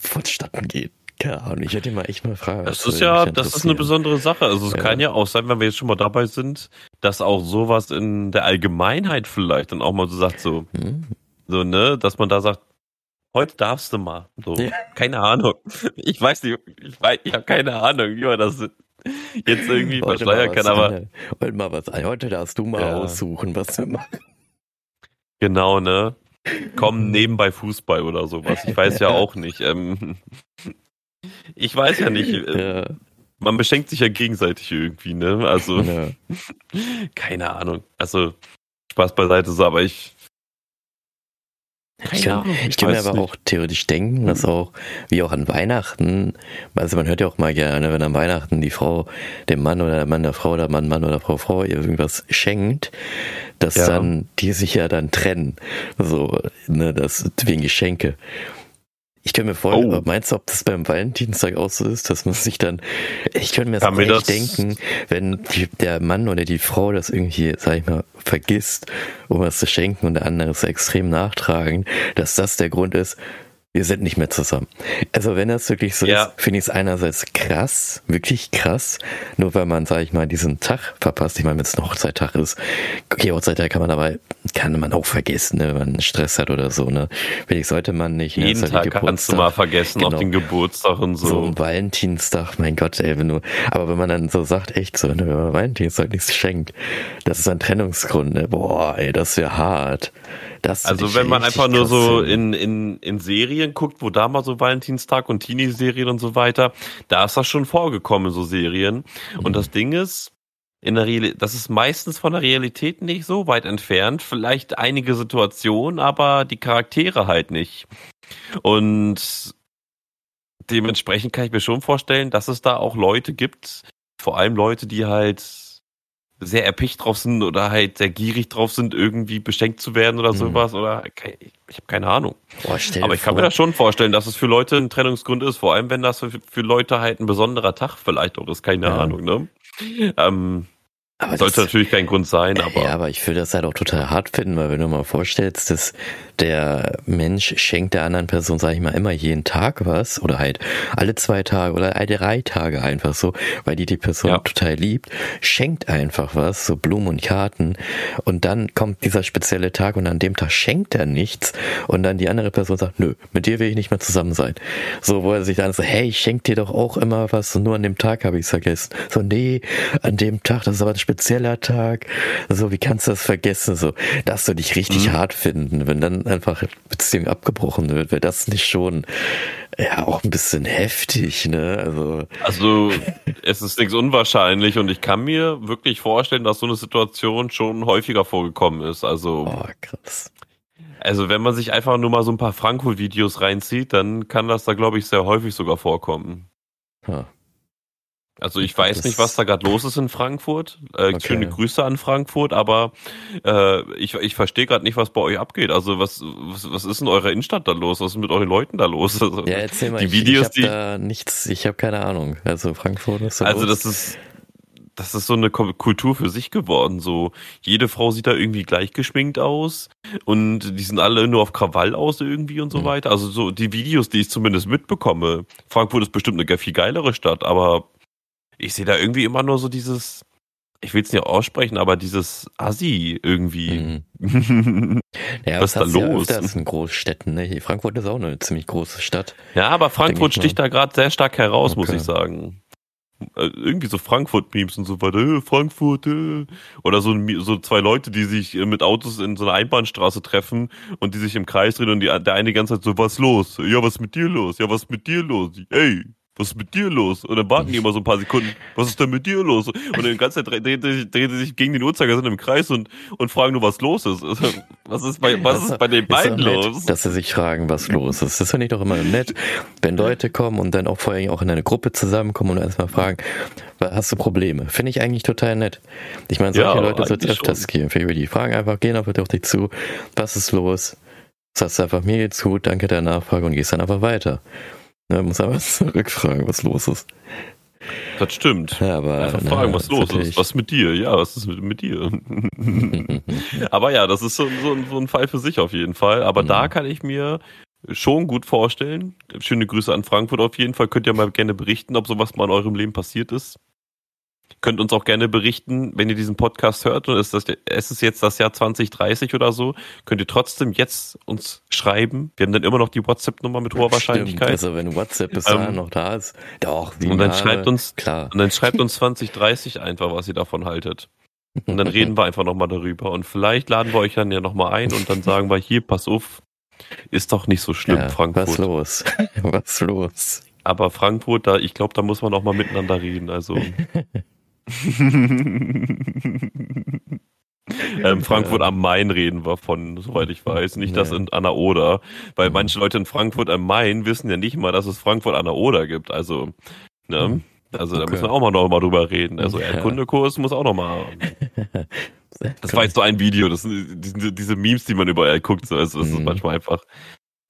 vonstatten geht. Keine Ahnung, ich hätte mal echt mal fragen. Das ist ja, das ist eine besondere Sache. Also es Ja. kann ja auch sein, wenn wir jetzt schon mal dabei sind, dass auch sowas in der Allgemeinheit vielleicht dann auch mal so sagt, so, Hm? so, ne, dass man da sagt, heute darfst du mal. So, Ja. keine Ahnung. Ich weiß nicht, ich weiß, ich habe keine Ahnung, wie man das jetzt irgendwie verschleiern kann, aber an- Heute mal was an. Heute darfst du mal Ja. aussuchen, was wir machen. genau, ne? Komm nebenbei Fußball oder sowas. Ich weiß ja auch nicht. Ähm, ich weiß ja nicht. äh, Ja, Man beschenkt sich ja gegenseitig irgendwie, ne? Also, ja. keine Ahnung. Also, Spaß beiseite so, aber ich. Ich kann, ich kann mir aber nicht. auch theoretisch denken, dass auch, wie auch an Weihnachten, also man hört ja auch mal gerne, wenn an Weihnachten die Frau dem Mann oder der Mann der Frau oder Mann Mann oder Frau Frau ihr irgendwas schenkt, dass Ja. dann die sich ja dann trennen. So, ne, das wegen Geschenke. Ich könnte mir vorstellen, Oh. meinst du, ob das beim Valentinstag auch so ist, dass man sich dann, ich könnte mir das mir echt das- denken, wenn die, der Mann oder die Frau das irgendwie, sag ich mal, vergisst, um was zu schenken und der andere ist extrem nachtragend, dass das der Grund ist, wir sind nicht mehr zusammen. Also wenn das wirklich so Ja. ist, finde ich es einerseits krass, wirklich krass, nur weil man, sag ich mal, diesen Tag verpasst. Ich meine, wenn es ein Hochzeittag ist, okay, Hochzeittag kann man aber, kann man auch vergessen, ne, wenn man Stress hat oder so, ne. Finde ich, sollte man nicht. ne, Jeden Tag kannst du Geburtstag. mal vergessen, auch Genau. den Geburtstag und So so. ein Valentinstag, mein Gott, ey, wenn du, aber wenn man dann so sagt, echt so, ne, wenn man Valentinstag nichts schenkt, das ist ein Trennungsgrund, ne, boah, ey, das wäre hart. Das Also wenn man einfach nur so in, in, in Serien guckt, wo da mal so Valentinstag und Teenie-Serien und so weiter, da ist das schon vorgekommen, so Serien. Und Mhm. das Ding ist, in der Real das ist meistens von der Realität nicht so weit entfernt. Vielleicht einige Situationen, aber die Charaktere halt nicht. Und dementsprechend kann ich mir schon vorstellen, dass es da auch Leute gibt, vor allem Leute, die halt sehr erpicht drauf sind oder halt sehr gierig drauf sind, irgendwie beschenkt zu werden oder Mhm. sowas oder ke- ich habe keine Ahnung. Boah, Aber ich kann vor, mir das schon vorstellen, dass es für Leute ein Trennungsgrund ist, vor allem wenn das für, für Leute halt ein besonderer Tag vielleicht auch ist, keine Ja. Ahnung, ne? Ähm, Aber Sollte das, natürlich kein Grund sein, aber. Ja, aber ich würde das halt auch total hart finden, weil wenn du mal vorstellst, dass der Mensch schenkt der anderen Person, sag ich mal, immer jeden Tag was oder halt alle zwei Tage oder alle drei Tage einfach so, weil die die Person ja. total liebt, schenkt einfach was, so Blumen und Karten und dann kommt dieser spezielle Tag und an dem Tag schenkt er nichts und dann die andere Person sagt, nö, mit dir will ich nicht mehr zusammen sein. So, wo er sich dann so, hey, ich schenk dir doch auch immer was und nur an dem Tag habe ich es vergessen. So, nee, an dem Tag, das ist aber ein spezieller Tag. So, wie kannst du das vergessen? So, das würde ich richtig mhm. hart finden, wenn dann einfach Beziehung abgebrochen wird, wäre das nicht schon ja auch ein bisschen heftig, ne? Also, also es ist nichts unwahrscheinlich und ich kann mir wirklich vorstellen, dass so eine Situation schon häufiger vorgekommen ist. Also oh, krass. Also wenn man sich einfach nur mal so ein paar Frankfurt-Videos reinzieht, dann kann das da, glaube ich, sehr häufig sogar vorkommen. Huh. Also ich weiß das nicht, was da gerade los ist in Frankfurt. Äh, okay. Schöne Grüße an Frankfurt, aber äh, ich, ich verstehe gerade nicht, was bei euch abgeht. Also was, was, was ist in eurer Innenstadt da los? Was ist mit euren Leuten da los? Also, ja, erzähl mal, die Videos, ich, ich habe da nichts, ich habe keine Ahnung. Also Frankfurt ist so Also groß. das ist das ist so eine Kultur für sich geworden. So jede Frau sieht da irgendwie gleich geschminkt aus und die sind alle nur auf Krawall aus irgendwie und so mhm. weiter. Also so die Videos, die ich zumindest mitbekomme. Frankfurt ist bestimmt eine viel geilere Stadt, aber ich sehe da irgendwie immer nur so dieses, ich will es nicht aussprechen, aber dieses Assi irgendwie. Mhm. ja, was ist da los? Ja in Großstädten. Ne? Frankfurt ist auch eine ziemlich große Stadt. Ja, aber Frankfurt sticht da gerade sehr stark heraus, okay. muss ich sagen. Äh, irgendwie so Frankfurt-Memes und so weiter, äh, Frankfurt, äh. oder so, so zwei Leute, die sich äh, mit Autos in so einer Einbahnstraße treffen und die sich im Kreis drehen und die, der eine die ganze Zeit so, was los? Ja, was mit dir los? Ja, was mit dir los? Ey, was ist mit dir los? Und dann warten die immer so ein paar Sekunden, was ist denn mit dir los? Und dann die ganze Zeit drehen sie drehen sich gegen den Uhrzeigersinn im Kreis und, und fragen nur, was los ist. Also, was ist bei, was ist bei den beiden los? Dass sie sich fragen, was los ist. Das finde ich doch immer nett, wenn Leute kommen und dann auch vor allem auch in eine Gruppe zusammenkommen und erstmal fragen, hast du Probleme? Finde ich eigentlich total nett. Ich meine, solche ja, Leute soll es öfters geben. Die fragen einfach, gehen einfach auf dich zu, was ist los? Sagst einfach, mir geht's gut, danke der Nachfrage und gehst dann einfach weiter. Ja, muss aber zurückfragen, was los ist. Das stimmt. Ja, aber, Einfach fragen, na, was los ist. Was mit dir? Ja, was ist mit, mit dir? aber ja, das ist so, so, so, ein Fall für sich auf jeden Fall. Aber mhm. da kann ich mir schon gut vorstellen. Schöne Grüße an Frankfurt auf jeden Fall. Könnt ihr mal gerne berichten, ob sowas mal in eurem Leben passiert ist. Könnt uns auch gerne berichten, wenn ihr diesen Podcast hört und es ist, es ist jetzt das Jahr 2030 oder so, könnt ihr trotzdem jetzt uns schreiben. Wir haben dann immer noch die WhatsApp-Nummer mit hoher Wahrscheinlichkeit. Also wenn WhatsApp bis dahin ähm, noch da ist, doch. Wie und dann schreibt uns, klar. Und dann schreibt uns 2030 einfach, was ihr davon haltet. Und dann reden wir einfach nochmal darüber. Und vielleicht laden wir euch dann ja nochmal ein und dann sagen wir, hier, pass auf, ist doch nicht so schlimm, ja, Frankfurt. Was los? Was los? Aber Frankfurt, da, ich glaube, da muss man auch mal miteinander reden. Also. ähm, Frankfurt am Main reden wir von, soweit ich weiß, nicht das in Anna Oder, weil mhm. manche Leute in Frankfurt am Main wissen ja nicht mal, dass es Frankfurt an der Oder gibt. Also, ne? Mhm. Also okay. da müssen wir auch mal noch mal drüber reden. Also Erdkundekurs muss auch noch mal. Das war jetzt so ein Video, das sind diese, diese Memes, die man überall guckt. So. Also das ist mhm. manchmal einfach.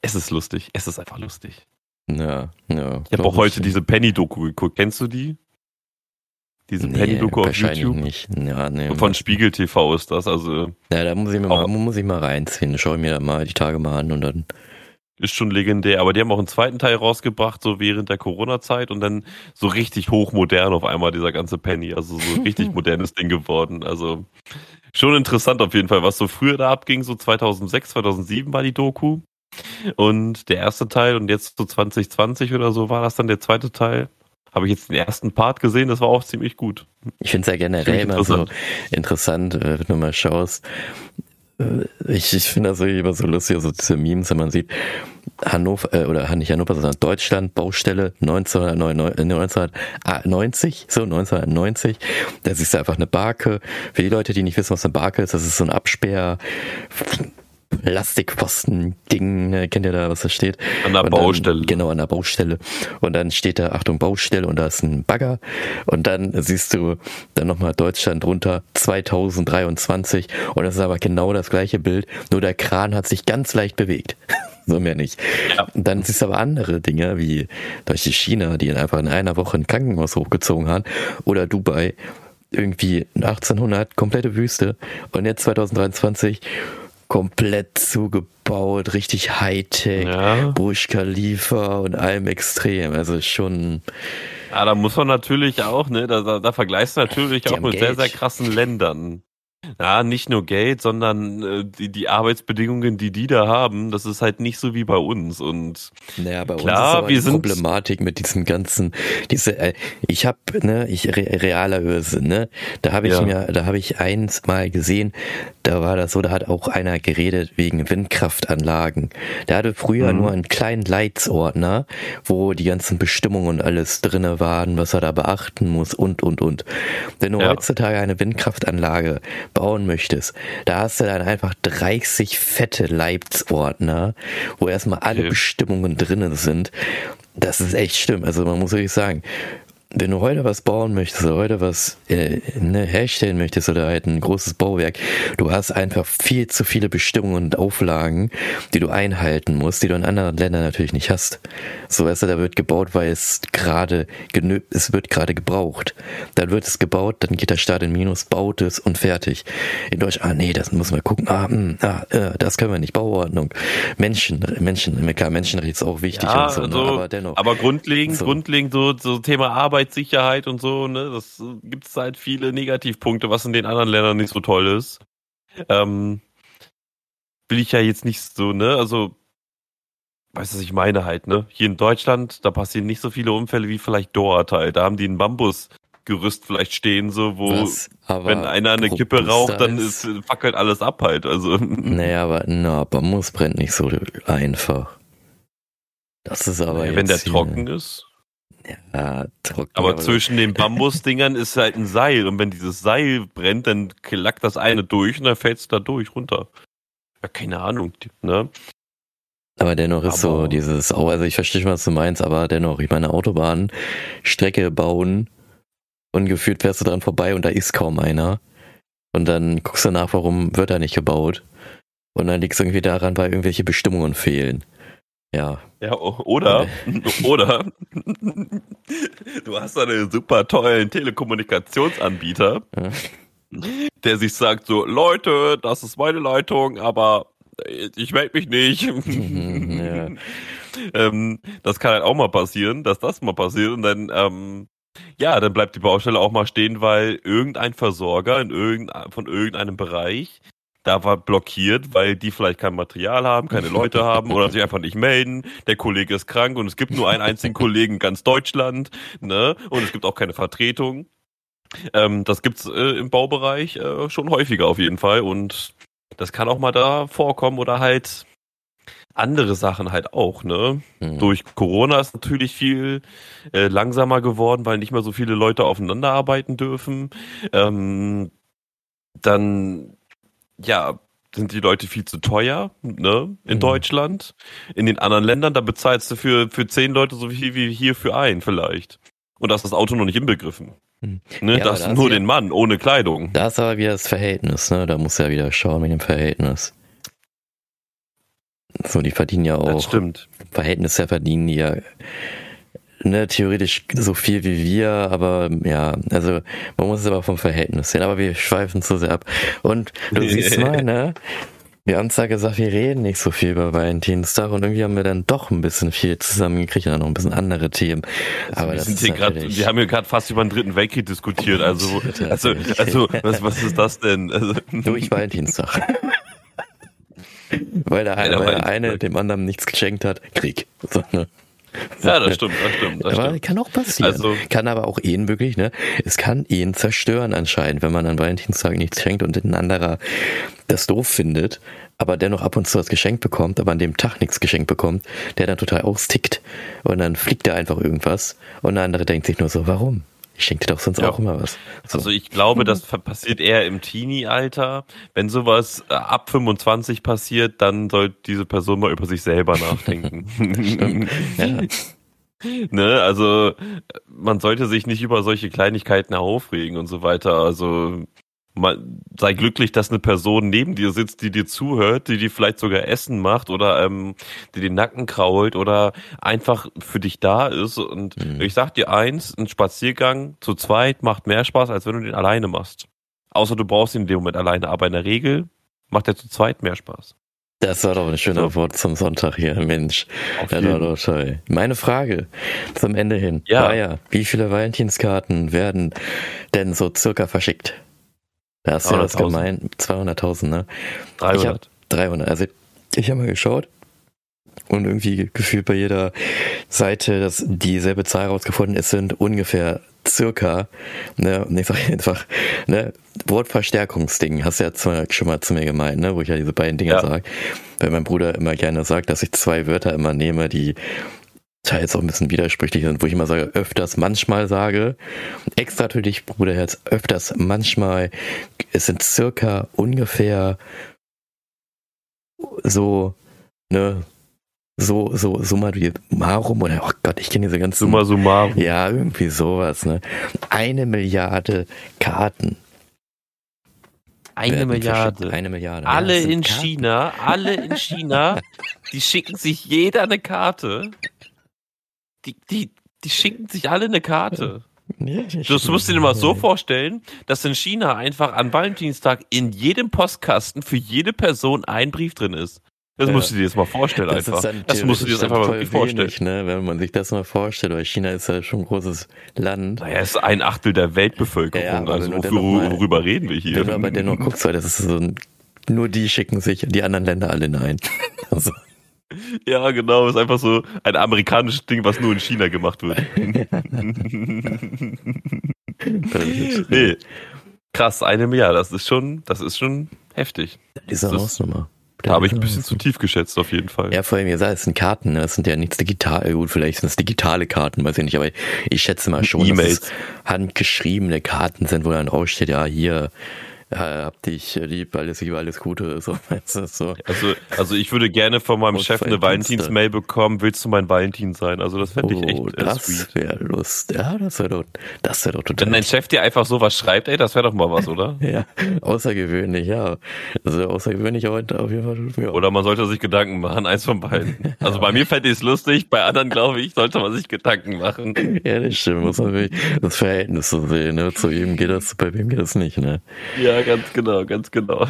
Es ist lustig. Es ist einfach lustig. Ja, ja. Ich habe auch heute diese Penny-Doku geguckt. Kennst du die? Diese nee, Penny-Doku auf YouTube? nicht. Ja, nee, Von Spiegel TV ist das, also. Ja, da muss ich, mir mal, muss ich mal reinziehen. Schau ich mir da mal die Tage mal an und dann. Ist schon legendär, aber die haben auch einen zweiten Teil rausgebracht, so während der Corona-Zeit und dann so richtig hochmodern auf einmal dieser ganze Penny, also so richtig modernes Ding geworden. Also schon interessant auf jeden Fall, was so früher da abging, so 2006, 2007 war die Doku und der erste Teil und jetzt so 2020 oder so war das dann der zweite Teil habe ich jetzt den ersten Part gesehen, das war auch ziemlich gut. Ich finde es ja generell immer so interessant, äh, wenn du mal schaust. Äh, ich, ich finde das immer so lustig, so diese Memes, wenn man sieht, Hannover, äh, oder nicht Hannover, sondern Deutschland, Baustelle 1990, so 1990. Das ist einfach eine Barke. Für die Leute, die nicht wissen, was eine Barke ist, das ist so ein Absperr, Plastikpfosten-Ding, ne? kennt ihr da, was da steht? An der Baustelle. genau, an der Baustelle. Und dann steht da, Achtung, Baustelle und da ist ein Bagger. Und dann siehst du dann nochmal Deutschland drunter 2023 und das ist aber genau das gleiche Bild, nur der Kran hat sich ganz leicht bewegt. so mehr nicht. Ja. Dann siehst du aber andere Dinge, wie durch die China, die einfach in einer Woche ein Krankenhaus hochgezogen haben, oder Dubai, irgendwie 1800 komplette Wüste und jetzt 2023 komplett zugebaut, richtig Hightech, Ja. Burj Khalifa und allem extrem. Also schon, Ja, da muss man natürlich auch, ne, da, da, da vergleichst du natürlich auch mit sehr, Geld. sehr krassen Ländern. Ja, nicht nur Geld, sondern äh, die, die Arbeitsbedingungen, die die da haben, das ist halt nicht so wie bei uns. Und naja, bei Klar, uns ist wir die Problematik mit diesem ganzen, diese, äh, ich habe, ne, ich re, realer Höse, ne, da habe ich Ja. mir, da habe ich eins mal gesehen, da war das so, da hat auch einer geredet wegen Windkraftanlagen. Der hatte früher Mhm. nur einen kleinen Leitsordner, wo die ganzen Bestimmungen und alles drinne waren, was er da beachten muss und und und. Wenn du Ja. heutzutage eine Windkraftanlage bauen möchtest, da hast du dann einfach 30 fette Leitsordner, wo erstmal alle Okay. Bestimmungen drinnen sind. Das ist echt schlimm. Also man muss wirklich sagen, wenn du heute was bauen möchtest oder heute was äh, ne, herstellen möchtest oder halt ein großes Bauwerk, du hast einfach viel zu viele Bestimmungen und Auflagen, die du einhalten musst, die du in anderen Ländern natürlich nicht hast. So weißt du, da wird gebaut, weil es gerade genü es wird gerade gebraucht. Dann wird es gebaut, dann geht der Staat in Minus, baut es und fertig. In Deutsch, ah nee, das muss man gucken, ah, hm, ah äh, das können wir nicht, Bauordnung. Menschen, Menschen, klar, Menschenrecht ist auch wichtig ja, und so, ne? also, aber dennoch. aber grundlegend, So. grundlegend so, so Thema Arbeitssicherheit und so, ne, das gibt es halt viele Negativpunkte, was in den anderen Ländern nicht so toll ist. Ähm, will ich ja jetzt nicht so, ne, also weißt du, was ich meine halt, ne? Hier in Deutschland, da passieren nicht so viele Unfälle wie vielleicht dort halt. Da haben die ein Bambusgerüst vielleicht stehen, so, wo, wenn einer eine Kippe raucht, dann ist, fackelt alles ab halt. Also, Naja, aber na, Bambus brennt nicht so einfach. Das ist aber wenn der trocken ist. Ja, trocken. Aber zwischen den Bambusdingern ist halt ein Seil und wenn dieses Seil brennt, dann klackt das eine durch und dann fällt es da durch runter. Ja, keine Ahnung, ne? Aber dennoch ist so Aber- dieses, oh, also ich verstehe schon, was du meinst, aber dennoch, ich meine, Autobahn, Strecke bauen und gefühlt fährst du dran vorbei und da ist kaum einer. Und dann guckst du nach, warum wird da nicht gebaut. Und dann liegt es irgendwie daran, weil irgendwelche Bestimmungen fehlen. Ja, Ja, oder, oder, du hast einen super tollen Telekommunikationsanbieter, Ja. der sich sagt so, Leute, das ist meine Leitung, aber ich melde mich nicht. Mhm, ja. ähm, das kann halt auch mal passieren, dass das mal passiert und dann, ähm, ja, dann bleibt die Baustelle auch mal stehen, weil irgendein Versorger in irgendein, von irgendeinem Bereich da war blockiert, weil die vielleicht kein Material haben, keine Leute haben oder sich einfach nicht melden. Der Kollege ist krank und es gibt nur einen einzigen Kollegen in ganz Deutschland, ne? Und es gibt auch keine Vertretung. Ähm, das gibt's äh, im Baubereich äh, schon häufiger auf jeden Fall und das kann auch mal da vorkommen oder halt andere Sachen halt auch, ne? Mhm. Durch Corona ist natürlich viel äh, langsamer geworden, weil nicht mehr so viele Leute aufeinander arbeiten dürfen. Ähm, dann, ja, sind die Leute viel zu teuer, ne? In Mhm. Deutschland. In den anderen Ländern, da bezahlst du für, für zehn Leute so viel wie hier für einen vielleicht. Und da ist das Auto noch nicht inbegriffen. Mhm. Ne? Ja, da aber hast da nur den Mann ohne Kleidung. Da ist aber wieder das Verhältnis, ne? Da muss ja wieder schauen mit dem Verhältnis. So, die verdienen ja Das auch. stimmt. Verhältnis her verdienen die ja ne, theoretisch so viel wie wir, aber ja, also man muss es aber vom Verhältnis sehen, aber wir schweifen zu sehr ab. Und du siehst mal, ne? Wir haben zwar gesagt, wir reden nicht so viel über Valentinstag und irgendwie haben wir dann doch ein bisschen viel zusammengekriegt und dann noch ein bisschen andere Themen. Aber wir, das sind hier grad, wir haben hier gerade fast über den dritten Weltkrieg diskutiert. Also, also, also was, was ist das denn? Also, Durch Valentinstag. weil der, weil der eine dem anderen nichts geschenkt hat, Krieg. So, ne? Ja, das stimmt, das stimmt, das aber stimmt. kann auch passieren. Also- kann aber auch Ehen wirklich, ne? Es kann Ehen zerstören anscheinend, wenn man an Valentinstag nichts schenkt und ein anderer das doof findet, aber dennoch ab und zu was geschenkt bekommt, aber an dem Tag nichts geschenkt bekommt, der dann total austickt und dann fliegt da einfach irgendwas und der andere denkt sich nur so, warum? Ich schenke dir doch sonst Ja. auch immer was. So. Also ich glaube, das passiert eher im Teenie-Alter. Wenn sowas äh, ab 25 passiert, dann sollte diese Person mal über sich selber nachdenken. ne, also man sollte sich nicht über solche Kleinigkeiten aufregen und so weiter. Also sei glücklich, dass eine Person neben dir sitzt, die dir zuhört, die dir vielleicht sogar Essen macht oder ähm, die den Nacken krault oder einfach für dich da ist. Und mhm. ich sag dir eins, ein Spaziergang zu zweit macht mehr Spaß, als wenn du den alleine machst. Außer du brauchst ihn in dem Moment alleine. Aber in der Regel macht er zu zweit mehr Spaß. Das war doch ein schöner so. Wort zum Sonntag hier, Mensch. Meine Frage zum Ende hin. Ja. Ja, wie viele Valentinskarten werden denn so circa verschickt? Da hast du ja das gemeint. 200.000, ne? 300. Ich hab 300. Also, ich habe mal geschaut und irgendwie gefühlt bei jeder Seite, dass dieselbe Zahl rausgefunden ist, sind ungefähr circa, ne, und ich einfach, ne, Wortverstärkungsding, hast du ja schon mal zu mir gemeint, ne, wo ich ja diese beiden Dinge ja. sage. Weil mein Bruder immer gerne sagt, dass ich zwei Wörter immer nehme, die teils auch ein bisschen widersprüchlich sind, wo ich immer sage, öfters manchmal sage. Extra natürlich, Bruderherz, öfters manchmal. Es sind circa ungefähr so, ne, so, so, summa summarum oder, oh Gott, ich kenne diese ganzen. Summa summarum. Ja, irgendwie sowas, ne. Eine Milliarde Karten. Eine Milliarde. Eine Milliarde. Alle ja, in Karten. China, alle in China, die schicken sich jeder eine Karte. Die, die, die schicken sich alle eine Karte. Ja, das musst du dir mal so vorstellen, dass in China einfach an Valentinstag in jedem Postkasten für jede Person ein Brief drin ist. Das musst du dir jetzt mal vorstellen das einfach. Das musst du dir jetzt einfach mal wirklich vorstellen. ne? Wenn man sich das mal vorstellt, weil China ist ja schon ein großes Land. Naja, es ist ein Achtel der Weltbevölkerung. Ja, also wofür, mal, worüber reden wir hier? Wenn du aber dennoch guckst, weil das ist so ein, nur die schicken sich die anderen Länder alle nein. Also. Ja, genau, ist einfach so ein amerikanisches Ding, was nur in China gemacht wird. nee. Krass, eine Milliarde, das ist schon, das ist schon heftig. Diese Hausnummer. Da habe ich ein bisschen zu tief geschätzt, auf jeden Fall. Ja, vor allem, ihr sagt, es sind Karten, ne? das sind ja nichts digital, gut, vielleicht sind es digitale Karten, weiß ich nicht, aber ich schätze mal schon, dass es handgeschriebene Karten sind, wo dann draufsteht, ja, hier, ja, hab dich lieb, alles Liebe, alles Gute, so, weißt du, so. Also, also ich würde gerne von meinem Chef eine Valentins-Mail bekommen, willst du mein Valentin sein? Also das fände ich echt oh, äh, das sweet. wäre Lust, ja, das wäre doch, das wäre doch total. Wenn dein Chef dir einfach so was schreibt, ey, das wäre doch mal was, oder? ja, außergewöhnlich, ja. Also außergewöhnlich heute auf jeden Fall. Ja. Oder man sollte sich Gedanken machen, eins von beiden. Also bei mir fände ich es lustig, bei anderen, glaube ich, sollte man sich Gedanken machen. Ja, das stimmt, muss man wirklich das Verhältnis so sehen, ne? Zu wem geht das, bei wem geht das nicht, ne? Ja, Ganz genau, ganz genau.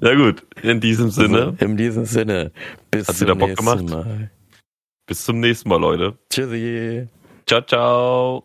Na gut, in diesem also, Sinne. In diesem Sinne. Bis Hat zum wieder Bock gemacht? Mal. Bis zum nächsten Mal, Leute. Tschüssi. Ciao, ciao.